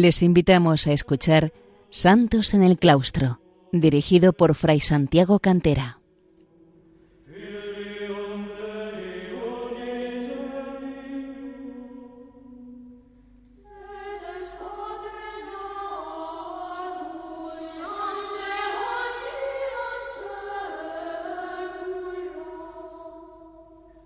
Les invitamos a escuchar Santos en el Claustro, dirigido por Fray Santiago Cantera.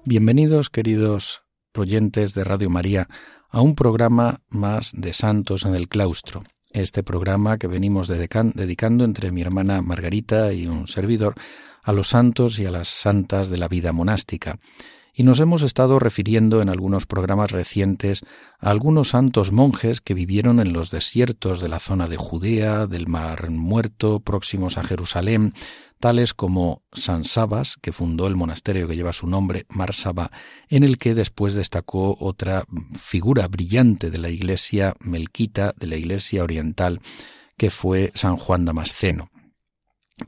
Bienvenidos, queridos oyentes de Radio María, a un programa más de Santos en el Claustro. Este programa que venimos dedicando entre mi hermana Margarita y un servidor a los santos y a las santas de la vida monástica. Y nos hemos estado refiriendo en algunos programas recientes a algunos santos monjes que vivieron en los desiertos de la zona de Judea, del Mar Muerto, próximos a Jerusalén, tales como San Sabas, que fundó el monasterio que lleva su nombre, Marsaba, en el que después destacó otra figura brillante de la iglesia melquita, de la iglesia oriental, que fue San Juan Damasceno.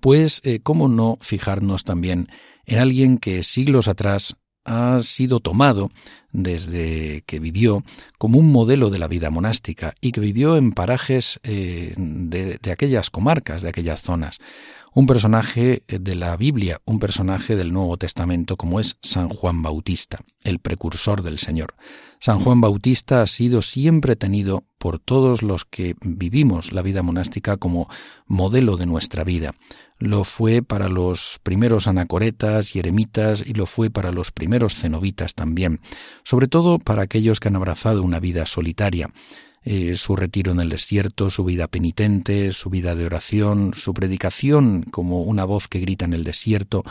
Pues, eh, ¿cómo no fijarnos también en alguien que siglos atrás ha sido tomado desde que vivió como un modelo de la vida monástica y que vivió en parajes eh, de aquellas comarcas, de aquellas zonas un personaje de la Biblia, un personaje del Nuevo Testamento como es San Juan Bautista, el precursor del Señor. San Juan Bautista ha sido siempre tenido por todos los que vivimos la vida monástica como modelo de nuestra vida. Lo fue para los primeros anacoretas y eremitas y lo fue para los primeros cenobitas también, sobre todo para aquellos que han abrazado una vida solitaria. Eh, su retiro en el desierto, su vida penitente, su vida de oración, su predicación como una voz que grita en el desierto,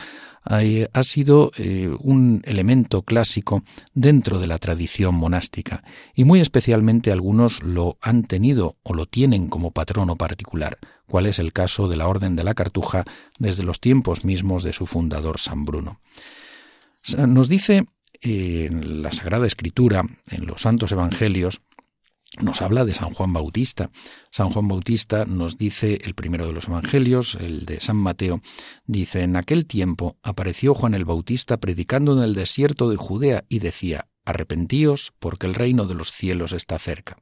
ha sido eh, un elemento clásico dentro de la tradición monástica y muy especialmente algunos lo han tenido o lo tienen como patrono particular, cual es el caso de la Orden de la Cartuja desde los tiempos mismos de su fundador San Bruno. Nos dice en la Sagrada Escritura, en los Santos Evangelios, nos habla de San Juan Bautista. San Juan Bautista nos dice el primero de los Evangelios, el de San Mateo, dice, en aquel tiempo apareció Juan el Bautista predicando en el desierto de Judea y decía, Arrepentíos, porque el reino de los cielos está cerca.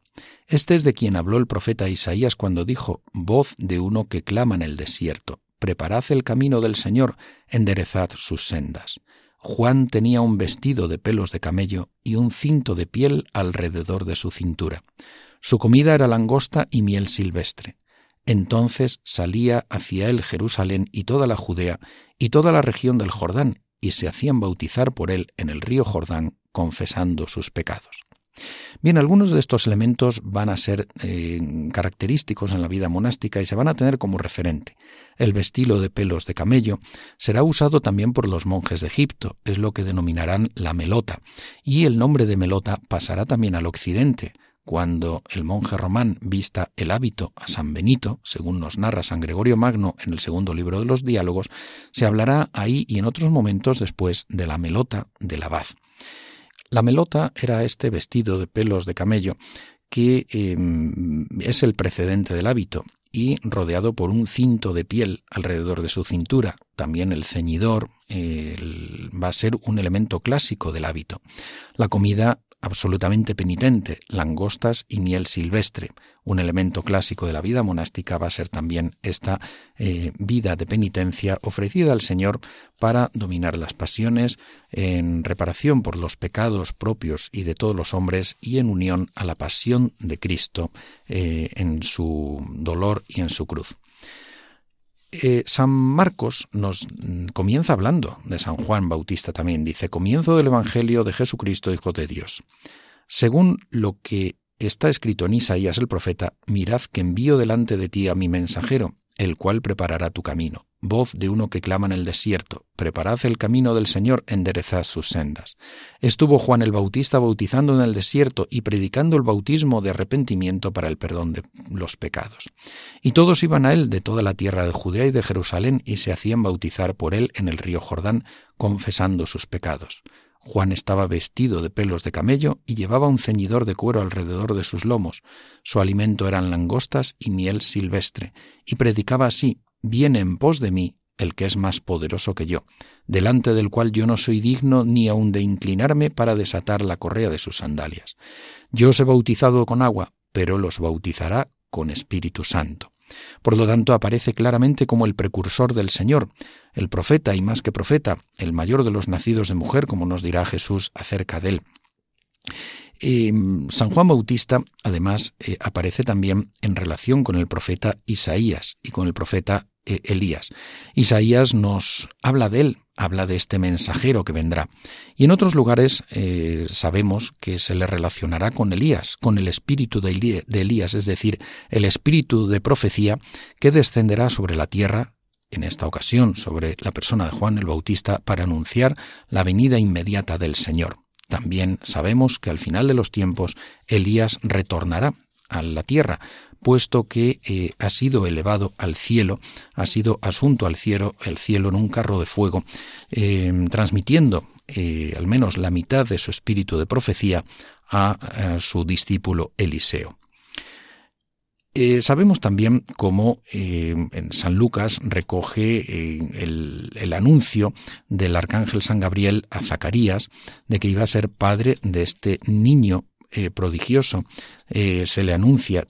Este es de quien habló el profeta Isaías cuando dijo, voz de uno que clama en el desierto, preparad el camino del Señor, enderezad sus sendas. Juan tenía un vestido de pelos de camello y un cinto de piel alrededor de su cintura. Su comida era langosta y miel silvestre. Entonces salía hacia él Jerusalén y toda la Judea y toda la región del Jordán, y se hacían bautizar por él en el río Jordán, confesando sus pecados. Bien, algunos de estos elementos van a ser eh, característicos en la vida monástica y se van a tener como referente. El vestido de pelos de camello será usado también por los monjes de Egipto, es lo que denominarán la melota, y el nombre de melota pasará también al occidente, cuando el monje román vista el hábito a San Benito, según nos narra San Gregorio Magno en el segundo libro de los diálogos, se hablará ahí y en otros momentos después de la melota del abad. La melota era este vestido de pelos de camello que em, es el precedente del hábito y rodeado por un cinto de piel alrededor de su cintura. También el ceñidor va a ser un elemento clásico del hábito. La comida absolutamente penitente, langostas y miel silvestre. Un elemento clásico de la vida monástica va a ser también esta eh, vida de penitencia ofrecida al Señor para dominar las pasiones, en reparación por los pecados propios y de todos los hombres y en unión a la pasión de Cristo eh, en su dolor y en su cruz. Eh, San Marcos nos mm, comienza hablando de San Juan Bautista también. Dice, comienzo del Evangelio de Jesucristo, Hijo de Dios. Según lo que está escrito en Isaías el profeta, mirad que envío delante de ti a mi mensajero, el cual preparará tu camino voz de uno que clama en el desierto, preparad el camino del Señor, enderezad sus sendas. Estuvo Juan el Bautista bautizando en el desierto y predicando el bautismo de arrepentimiento para el perdón de los pecados. Y todos iban a él de toda la tierra de Judea y de Jerusalén y se hacían bautizar por él en el río Jordán, confesando sus pecados. Juan estaba vestido de pelos de camello y llevaba un ceñidor de cuero alrededor de sus lomos. Su alimento eran langostas y miel silvestre, y predicaba así, viene en pos de mí el que es más poderoso que yo, delante del cual yo no soy digno ni aun de inclinarme para desatar la correa de sus sandalias. Yo os he bautizado con agua, pero los bautizará con Espíritu Santo. Por lo tanto, aparece claramente como el precursor del Señor, el profeta y más que profeta, el mayor de los nacidos de mujer, como nos dirá Jesús acerca de él. Em, San Juan Bautista, además, eh, aparece también en relación con el profeta Isaías y con el profeta eh, Elías. Isaías nos habla de él, habla de este mensajero que vendrá. Y en otros lugares eh, sabemos que se le relacionará con Elías, con el espíritu de Elías, es decir, el espíritu de profecía que descenderá sobre la tierra en esta ocasión sobre la persona de Juan el Bautista para anunciar la venida inmediata del Señor. También sabemos que al final de los tiempos Elías retornará a la tierra, puesto que eh, ha sido elevado al cielo, ha sido asunto al cielo, el cielo en un carro de fuego, eh, transmitiendo eh, al menos la mitad de su espíritu de profecía a, su discípulo Eliseo. sabemos también cómo en San Lucas recoge el, anuncio del arcángel San Gabriel a Zacarías de que iba a ser padre de este niño prodigioso. se le anuncia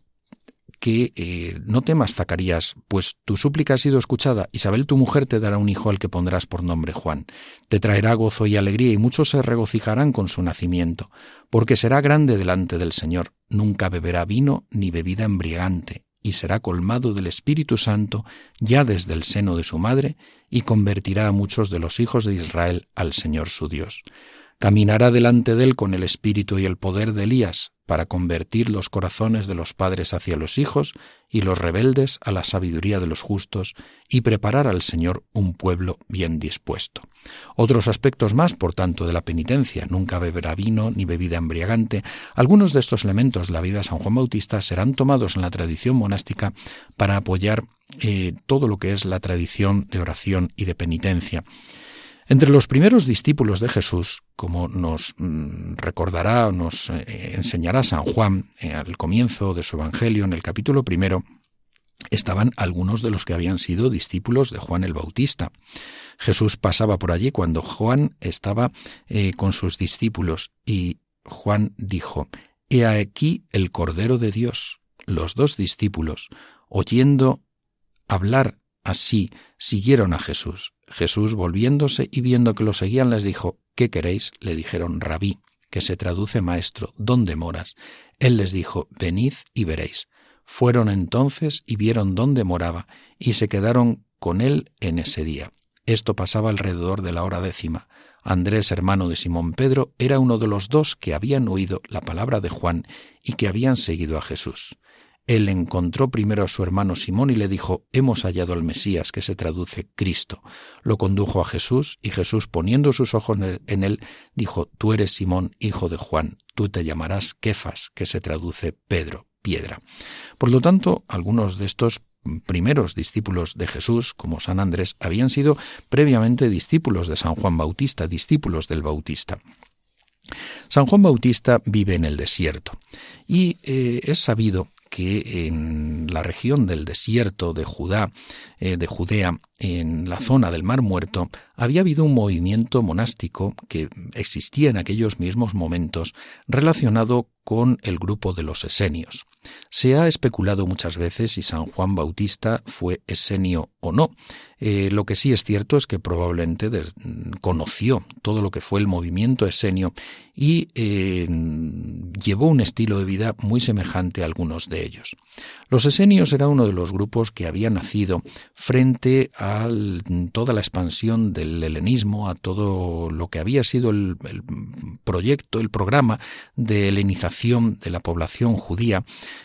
que eh, no temas, Zacarías, pues tu súplica ha sido escuchada. Isabel, tu mujer, te dará un hijo al que pondrás por nombre Juan. Te traerá gozo y alegría, y muchos se regocijarán con su nacimiento, porque será grande delante del Señor. Nunca beberá vino ni bebida embriagante, y será colmado del Espíritu Santo ya desde el seno de su madre, y convertirá a muchos de los hijos de Israel al Señor su Dios. Caminará delante de él con el espíritu y el poder de Elías, para convertir los corazones de los padres hacia los hijos y los rebeldes a la sabiduría de los justos, y preparar al Señor un pueblo bien dispuesto. Otros aspectos más, por tanto, de la penitencia, nunca beberá vino ni bebida embriagante, algunos de estos elementos de la vida de San Juan Bautista serán tomados en la tradición monástica para apoyar eh, todo lo que es la tradición de oración y de penitencia. Entre los primeros discípulos de Jesús, como nos mm, recordará o nos eh, enseñará San Juan eh, al comienzo de su Evangelio, en el capítulo primero, estaban algunos de los que habían sido discípulos de Juan el Bautista. Jesús pasaba por allí cuando Juan estaba eh, con sus discípulos y Juan dijo, He aquí el Cordero de Dios. Los dos discípulos, oyendo hablar Así siguieron a Jesús. Jesús, volviéndose y viendo que lo seguían, les dijo, ¿qué queréis? Le dijeron, rabí, que se traduce maestro, ¿dónde moras? Él les dijo, venid y veréis. Fueron entonces y vieron dónde moraba, y se quedaron con él en ese día. Esto pasaba alrededor de la hora décima. Andrés, hermano de Simón Pedro, era uno de los dos que habían oído la palabra de Juan y que habían seguido a Jesús. Él encontró primero a su hermano Simón y le dijo, Hemos hallado al Mesías, que se traduce Cristo. Lo condujo a Jesús, y Jesús, poniendo sus ojos en él, dijo, Tú eres Simón, hijo de Juan, tú te llamarás Kefas, que se traduce Pedro, piedra. Por lo tanto, algunos de estos primeros discípulos de Jesús, como San Andrés, habían sido previamente discípulos de San Juan Bautista, discípulos del Bautista. San Juan Bautista vive en el desierto y eh, es sabido que en la región del desierto de Judá, eh, de Judea, en la zona del Mar Muerto, había habido un movimiento monástico que existía en aquellos mismos momentos relacionado con el grupo de los esenios. Se ha especulado muchas veces si San Juan Bautista fue esenio o no. Eh, lo que sí es cierto es que probablemente conoció todo lo que fue el movimiento esenio y eh, llevó un estilo de vida muy semejante a algunos de ellos. Los esenios era uno de los grupos que había nacido frente a toda la expansión del helenismo, a todo lo que había sido el, proyecto, el programa de helenización de la población judía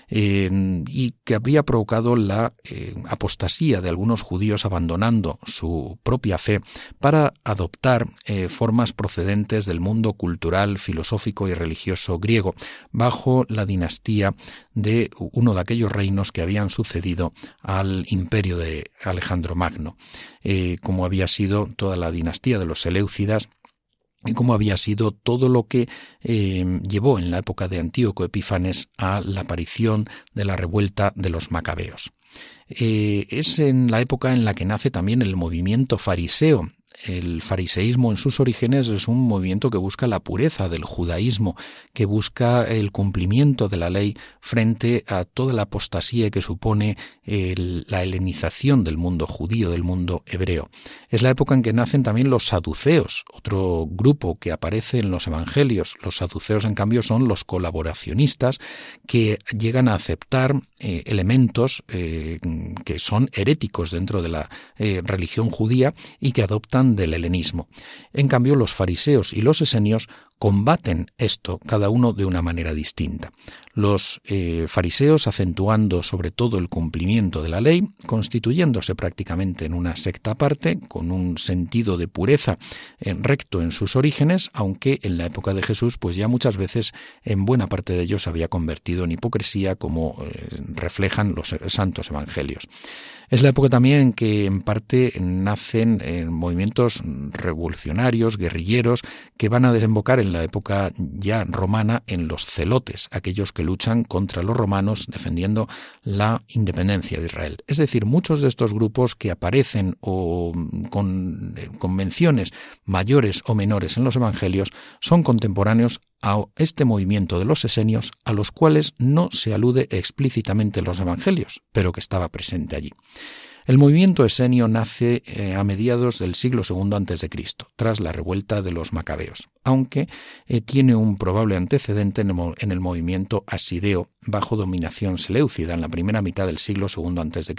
eh, y que había provocado la eh, apostasía de algunos judíos abandonando su propia fe para adoptar eh, formas procedentes del mundo cultural, filosófico y religioso griego bajo la dinastía de uno de aquellos reinos que habían sucedido al imperio de Alejandro Magno, como había sido toda la dinastía de los Seleucidas y cómo había sido todo lo que eh, llevó en la época de Antíoco Epifanes a la aparición de la revuelta de los macabeos. Eh, es en la época en la que nace también el movimiento fariseo el fariseísmo en sus orígenes es un movimiento que busca la pureza del judaísmo, que busca el cumplimiento de la ley frente a toda la apostasía que supone la helenización del mundo judío, del mundo hebreo. Es la época en que nacen también los saduceos, otro grupo que aparece en los evangelios. Los saduceos, en cambio, son los colaboracionistas que llegan a aceptar eh, elementos eh, que son heréticos dentro de la eh, religión judía y que adoptan del helenismo. En cambio, los fariseos y los esenios combaten esto, cada uno de una manera distinta. Los eh, fariseos acentuando sobre todo el cumplimiento de la ley, constituyéndose prácticamente en una secta aparte, con un sentido de pureza eh, recto en sus orígenes, aunque en la época de Jesús, pues ya muchas veces en buena parte de ellos se había convertido en hipocresía, como eh, reflejan los santos evangelios. Es la época también en que en parte nacen movimientos revolucionarios, guerrilleros, que van a desembocar en la época ya romana en los celotes, aquellos que luchan contra los romanos defendiendo la independencia de Israel. Es decir, muchos de estos grupos que aparecen o con eh, convenciones mayores o menores en los evangelios son contemporáneos a este movimiento de los esenios a los cuales no se alude explícitamente en los evangelios, pero que estaba presente allí. El movimiento esenio nace eh, a mediados del siglo II a.C., tras la revuelta de los macabeos, aunque eh, tiene un probable antecedente en el, movimiento asideo bajo dominación seleucida en la primera mitad del siglo II a.C.,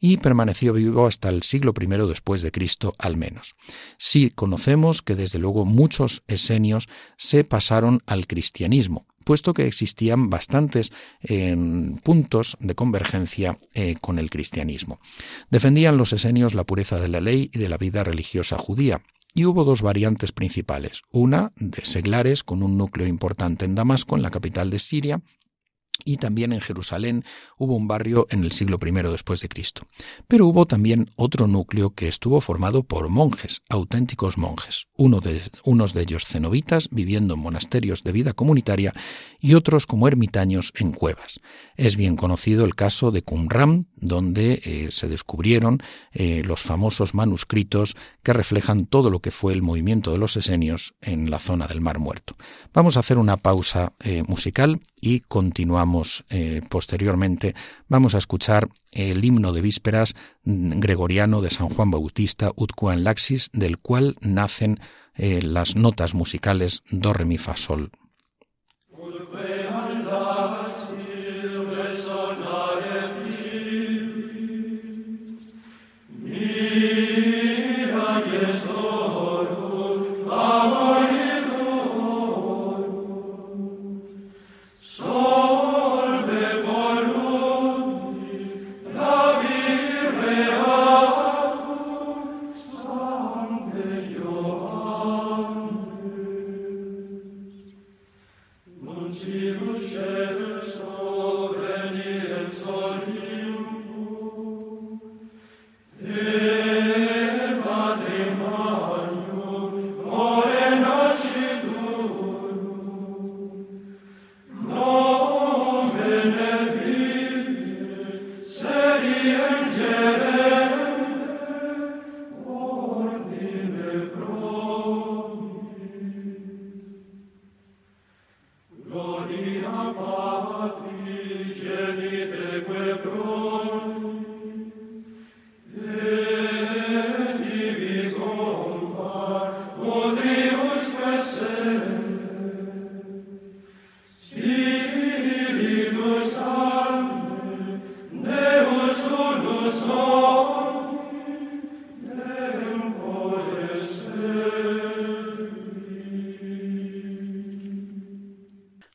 y permaneció vivo hasta el siglo I después de Cristo al menos. Sí conocemos que desde luego muchos esenios se pasaron al cristianismo, puesto que existían bastantes eh, puntos de convergencia eh, con el cristianismo. Defendían los esenios la pureza de la ley y de la vida religiosa judía, y hubo dos variantes principales, una de seglares con un núcleo importante en Damasco, en la capital de Siria, y también en Jerusalén hubo un barrio en el siglo I después de Cristo. Pero hubo también otro núcleo que estuvo formado por monjes, auténticos monjes, uno de, unos de ellos cenobitas viviendo en monasterios de vida comunitaria y otros como ermitaños en cuevas. Es bien conocido el caso de Qumran, donde eh, se descubrieron eh, los famosos manuscritos que reflejan todo lo que fue el movimiento de los esenios en la zona del Mar Muerto. Vamos a hacer una pausa eh, musical y continuamos eh, posteriormente. Vamos a escuchar el himno de vísperas gregoriano de San Juan Bautista, Utquan Laxis, del cual nacen eh, las notas musicales do, re, mi, fa, sol. You.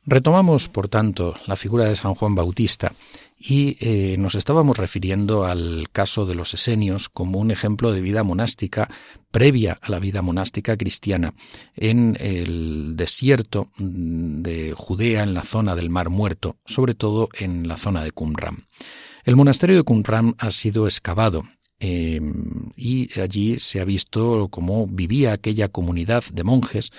Retomamos, por tanto, la figura de San Juan Bautista y eh, nos estábamos refiriendo al caso de los esenios como un ejemplo de vida monástica previa a la vida monástica cristiana en el desierto de Judea, en la zona del Mar Muerto, sobre todo en la zona de Qumran. El monasterio de Qumran ha sido excavado eh, y allí se ha visto cómo vivía aquella comunidad de monjes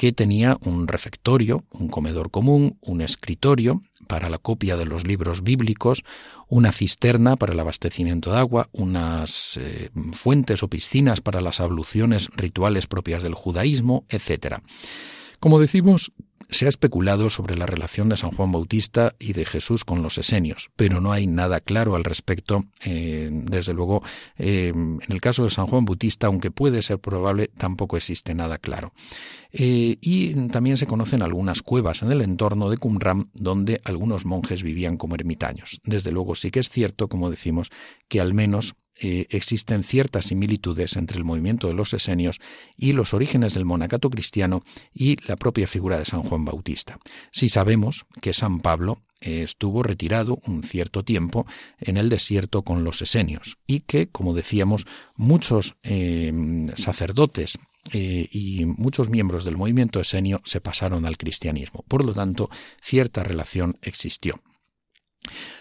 que tenía un refectorio, un comedor común, un escritorio para la copia de los libros bíblicos, una cisterna para el abastecimiento de agua, unas eh, fuentes o piscinas para las abluciones rituales propias del judaísmo, etc. Como decimos, se ha especulado sobre la relación de San Juan Bautista y de Jesús con los esenios, pero no hay nada claro al respecto. Eh, desde luego, eh, en el caso de San Juan Bautista, aunque puede ser probable, tampoco existe nada claro. Eh, y también se conocen algunas cuevas en el entorno de Qumran donde algunos monjes vivían como ermitaños. Desde luego sí que es cierto, como decimos, que al menos eh, existen ciertas similitudes entre el movimiento de los esenios y los orígenes del monacato cristiano y la propia figura de San Juan Bautista. Si sabemos que San Pablo eh, estuvo retirado un cierto tiempo en el desierto con los esenios y que, como decíamos, muchos eh, sacerdotes y muchos miembros del movimiento esenio se pasaron al cristianismo. Por lo tanto, cierta relación existió.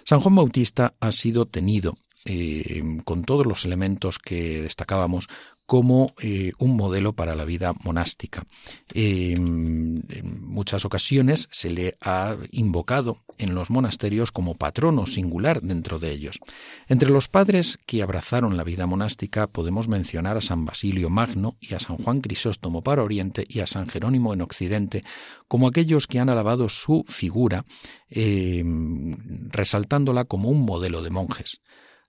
San Juan Bautista ha sido tenido eh, con todos los elementos que destacábamos como eh, un modelo para la vida monástica. en muchas ocasiones se le ha invocado en los monasterios como patrono singular dentro de ellos. Entre los padres que abrazaron la vida monástica podemos mencionar a San Basilio Magno y a San Juan Crisóstomo para Oriente y a San Jerónimo en Occidente como aquellos que han alabado su figura, resaltándola como un modelo de monjes.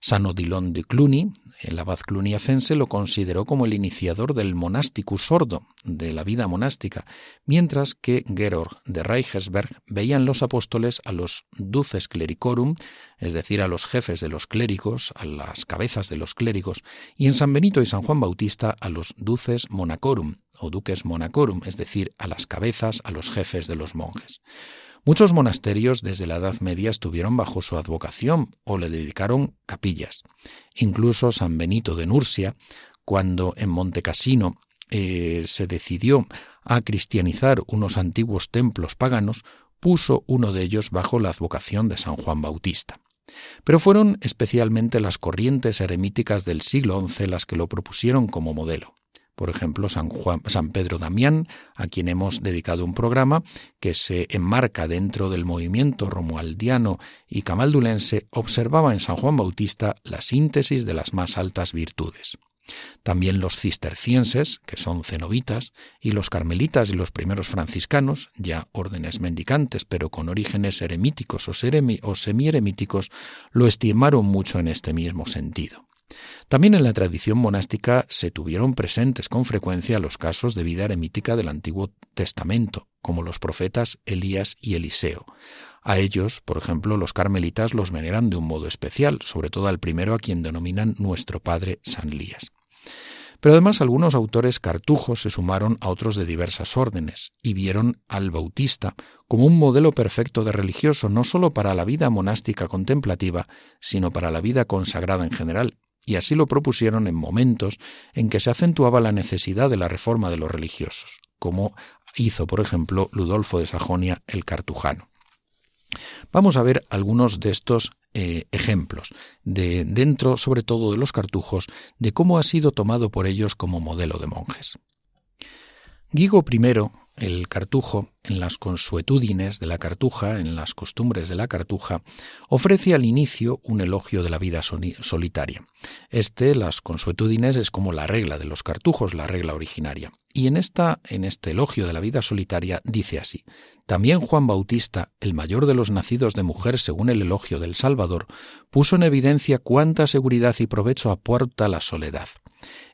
San Odilon de Cluny, el abad cluniacense, lo consideró como el iniciador del monasticus sordo, de la vida monástica, mientras que Georg de Reichersberg veía en los apóstoles a los duces clericorum, es decir, a los jefes de los clérigos, a las cabezas de los clérigos, y en San Benito y San Juan Bautista a los duces monacorum, o duques monacorum, es decir, a las cabezas, a los jefes de los monjes. Muchos monasterios desde la Edad Media estuvieron bajo su advocación o le dedicaron capillas. Incluso San Benito de Nursia, cuando en Montecassino eh, se decidió a cristianizar unos antiguos templos paganos, puso uno de ellos bajo la advocación de San Juan Bautista. Pero fueron especialmente las corrientes eremíticas del siglo XI las que lo propusieron como modelo por ejemplo, San, Juan, San Pedro Damián, a quien hemos dedicado un programa que se enmarca dentro del movimiento romualdiano y camaldulense, observaba en San Juan Bautista la síntesis de las más altas virtudes. También los cistercienses, que son cenobitas, y los carmelitas y los primeros franciscanos, ya órdenes mendicantes, pero con orígenes eremíticos o, o semieremíticos, lo estimaron mucho en este mismo sentido. También en la tradición monástica se tuvieron presentes con frecuencia los casos de vida eremítica del Antiguo Testamento, como los profetas Elías y Eliseo. A ellos, por ejemplo, los carmelitas los veneran de un modo especial, sobre todo al primero a quien denominan nuestro padre San Elías. Pero además algunos autores cartujos se sumaron a otros de diversas órdenes y vieron al Bautista como un modelo perfecto de religioso no sólo para la vida monástica contemplativa, sino para la vida consagrada en general, y así lo propusieron en momentos en que se acentuaba la necesidad de la reforma de los religiosos, como hizo, por ejemplo, Ludolfo de Sajonia el Cartujano. Vamos a ver algunos de estos eh, ejemplos, de dentro sobre todo de los cartujos, de cómo ha sido tomado por ellos como modelo de monjes. Gigo I el cartujo, en las consuetudines de la cartuja, en las costumbres de la cartuja, ofrece al inicio un elogio de la vida solitaria. Este, las consuetudines, es como la regla de los cartujos, la regla originaria. Y en esta, en este elogio de la vida solitaria, dice así: También Juan Bautista, el mayor de los nacidos de mujer según el elogio del Salvador, puso en evidencia cuánta seguridad y provecho aporta la soledad.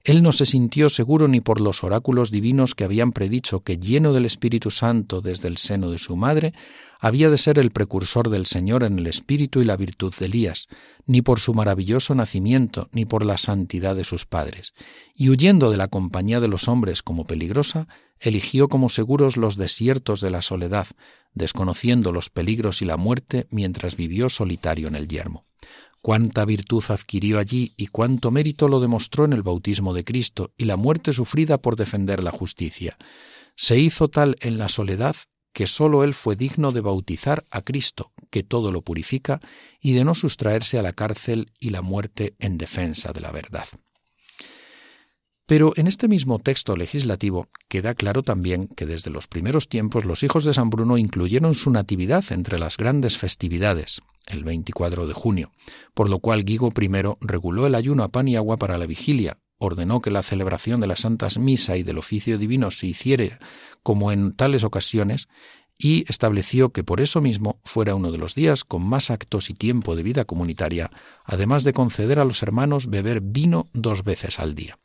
Él no se sintió seguro ni por los oráculos divinos que habían predicho que lleno del Espíritu Santo desde el seno de su madre, había de ser el precursor del Señor en el espíritu y la virtud de Elías, ni por su maravilloso nacimiento, ni por la santidad de sus padres. Y huyendo de la compañía de los hombres como peligrosa, eligió como seguros los desiertos de la soledad, desconociendo los peligros y la muerte mientras vivió solitario en el yermo cuánta virtud adquirió allí y cuánto mérito lo demostró en el bautismo de Cristo y la muerte sufrida por defender la justicia. Se hizo tal en la soledad que sólo él fue digno de bautizar a Cristo, que todo lo purifica, y de no sustraerse a la cárcel y la muerte en defensa de la verdad. Pero en este mismo texto legislativo queda claro también que desde los primeros tiempos los hijos de San Bruno incluyeron su natividad entre las grandes festividades, el 24 de junio, por lo cual Guigo I reguló el ayuno a pan y agua para la vigilia, ordenó que la celebración de las santas misa y del oficio divino se hiciere como en tales ocasiones y estableció que por eso mismo fuera uno de los días con más actos y tiempo de vida comunitaria, además de conceder a los hermanos beber vino dos veces al día.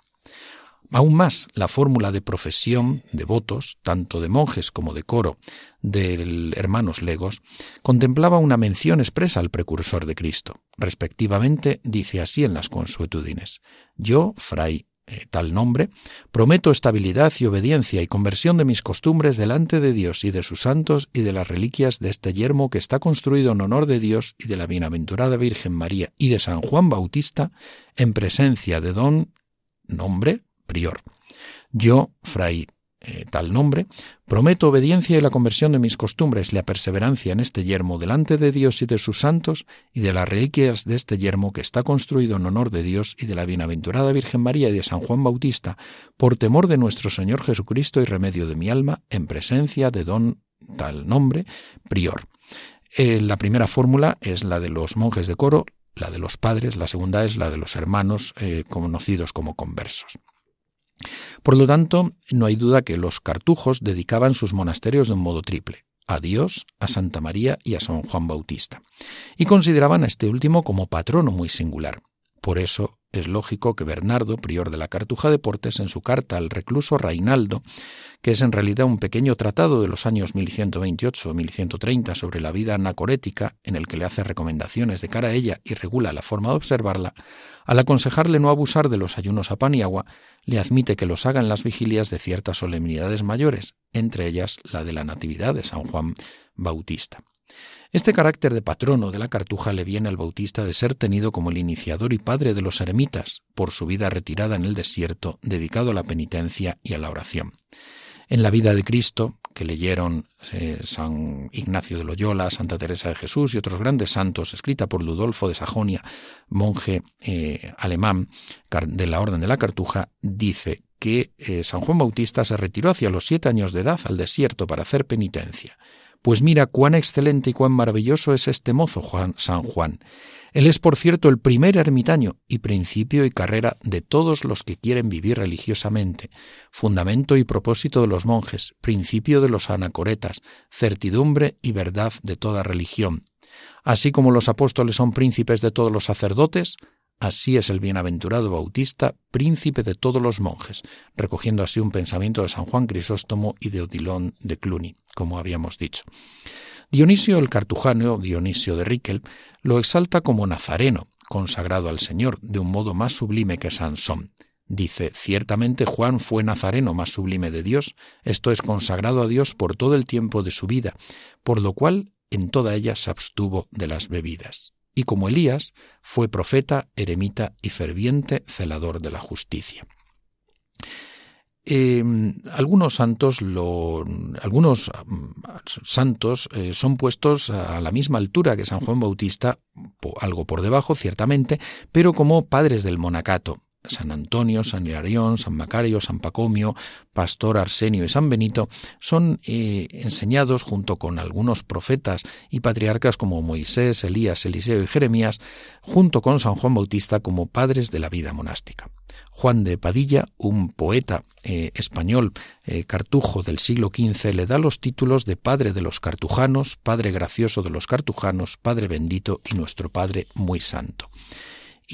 Aún más, la fórmula de profesión de votos, tanto de monjes como de coro, de hermanos legos, contemplaba una mención expresa al precursor de Cristo. Respectivamente, dice así en las consuetudines: Yo, fray eh, tal nombre, prometo estabilidad y obediencia y conversión de mis costumbres delante de Dios y de sus santos y de las reliquias de este yermo que está construido en honor de Dios y de la bienaventurada Virgen María y de San Juan Bautista, en presencia de don nombre prior. Yo, fray eh, tal nombre, prometo obediencia y la conversión de mis costumbres la perseverancia en este yermo delante de Dios y de sus santos y de las reliquias de este yermo que está construido en honor de Dios y de la bienaventurada Virgen María y de San Juan Bautista, por temor de nuestro Señor Jesucristo y remedio de mi alma, en presencia de don tal nombre, prior. Eh, la primera fórmula es la de los monjes de coro, la de los padres, la segunda es la de los hermanos eh, conocidos como conversos. Por lo tanto, no hay duda que los cartujos dedicaban sus monasterios de un modo triple, a Dios, a Santa María y a San Juan Bautista, y consideraban a este último como patrono muy singular. Por eso es lógico que Bernardo, prior de la Cartuja de Portes, en su carta al recluso Reinaldo, que es en realidad un pequeño tratado de los años 1128 o 1130 sobre la vida anacorética, en el que le hace recomendaciones de cara a ella y regula la forma de observarla, al aconsejarle no abusar de los ayunos a pan y agua, le admite que los haga en las vigilias de ciertas solemnidades mayores, entre ellas la de la Natividad de San Juan Bautista. Este carácter de patrono de la cartuja le viene al Bautista de ser tenido como el iniciador y padre de los eremitas, por su vida retirada en el desierto, dedicado a la penitencia y a la oración. En la vida de Cristo, que leyeron eh, San Ignacio de Loyola, Santa Teresa de Jesús y otros grandes santos, escrita por Ludolfo de Sajonia, monje eh, alemán de la Orden de la Cartuja, dice que eh, San Juan Bautista se retiró hacia los siete años de edad al desierto para hacer penitencia. Pues mira cuán excelente y cuán maravilloso es este mozo Juan, San Juan. Él es, por cierto, el primer ermitaño y principio y carrera de todos los que quieren vivir religiosamente, fundamento y propósito de los monjes, principio de los anacoretas, certidumbre y verdad de toda religión. Así como los apóstoles son príncipes de todos los sacerdotes, Así es el bienaventurado Bautista, príncipe de todos los monjes, recogiendo así un pensamiento de San Juan Crisóstomo y de Odilon de Cluny, como habíamos dicho. Dionisio el Cartujano, Dionisio de Riquel, lo exalta como nazareno, consagrado al Señor, de un modo más sublime que Sansón. Dice, ciertamente Juan fue nazareno más sublime de Dios, esto es consagrado a Dios por todo el tiempo de su vida, por lo cual en toda ella se abstuvo de las bebidas y como Elías fue profeta, eremita y ferviente celador de la justicia. Em, algunos santos, mm, eh, son puestos a la misma altura que San Juan Bautista, algo por debajo, ciertamente, pero como padres del monacato. San Antonio, San Hilarión, San Macario, San Pacomio, Pastor Arsenio y San Benito son eh, enseñados junto con algunos profetas y patriarcas como Moisés, Elías, Eliseo y Jeremías, junto con San Juan Bautista como padres de la vida monástica. Juan de Padilla, un poeta eh, español eh, cartujo del siglo XV, le da los títulos de Padre de los Cartujanos, Padre gracioso de los Cartujanos, Padre bendito y nuestro Padre muy santo.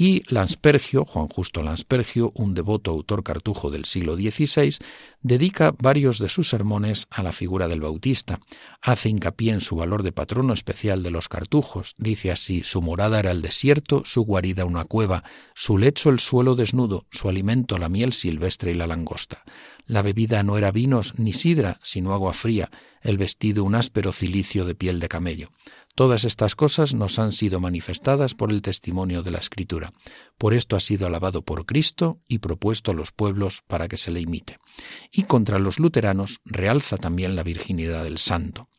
Y Lanspergio, Juan Justo Lanspergio, un devoto autor cartujo del siglo XVI, dedica varios de sus sermones a la figura del Bautista. Hace hincapié en su valor de patrono especial de los cartujos. Dice así, su morada era el desierto, su guarida una cueva, su lecho el suelo desnudo, su alimento la miel silvestre y la langosta. La bebida no era vinos ni sidra, sino agua fría, el vestido un áspero cilicio de piel de camello. Todas estas cosas nos han sido manifestadas por el testimonio de la Escritura. Por esto ha sido alabado por Cristo y propuesto a los pueblos para que se le imite. Y contra los luteranos realza también la virginidad del santo.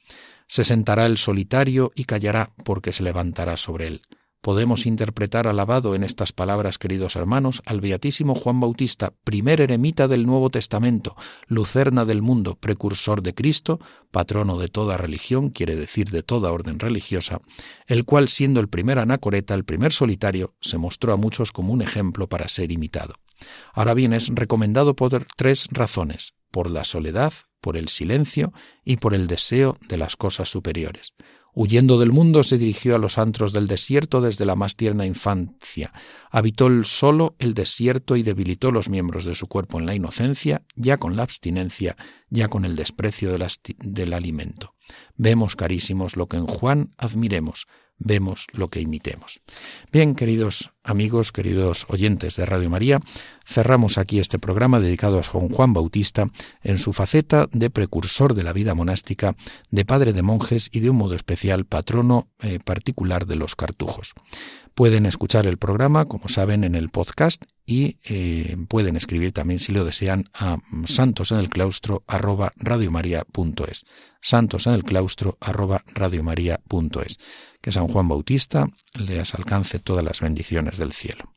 Se sentará el solitario y callará porque se levantará sobre él. Podemos interpretar alabado en estas palabras, queridos hermanos, al beatísimo Juan Bautista, primer eremita del Nuevo Testamento, lucerna del mundo, precursor de Cristo, patrono de toda religión, quiere decir de toda orden religiosa, el cual, siendo el primer anacoreta, el primer solitario, se mostró a muchos como un ejemplo para ser imitado. Ahora bien, es recomendado por tres razones, por la soledad, por el silencio y por el deseo de las cosas superiores. Huyendo del mundo se dirigió a los antros del desierto desde la más tierna infancia. Habitó el solo el desierto y debilitó los miembros de su cuerpo en la inocencia, ya con la abstinencia, ya con el desprecio del alimento. Vemos, carísimos, lo que en Juan admiremos, vemos lo que imitemos. Bien, queridos amigos, queridos oyentes de Radio María, cerramos aquí este programa dedicado a San Juan Bautista en su faceta de precursor de la vida monástica, de padre de monjes y de un modo especial patrono eh, particular de los cartujos. Pueden escuchar el programa, como saben, en el podcast y eh, pueden escribir también, si lo desean, a santosenelclaustro arroba radiomaria.es. Santosenelclaustro arroba radiomaria.es. Que San Juan Bautista les alcance todas las bendiciones del cielo.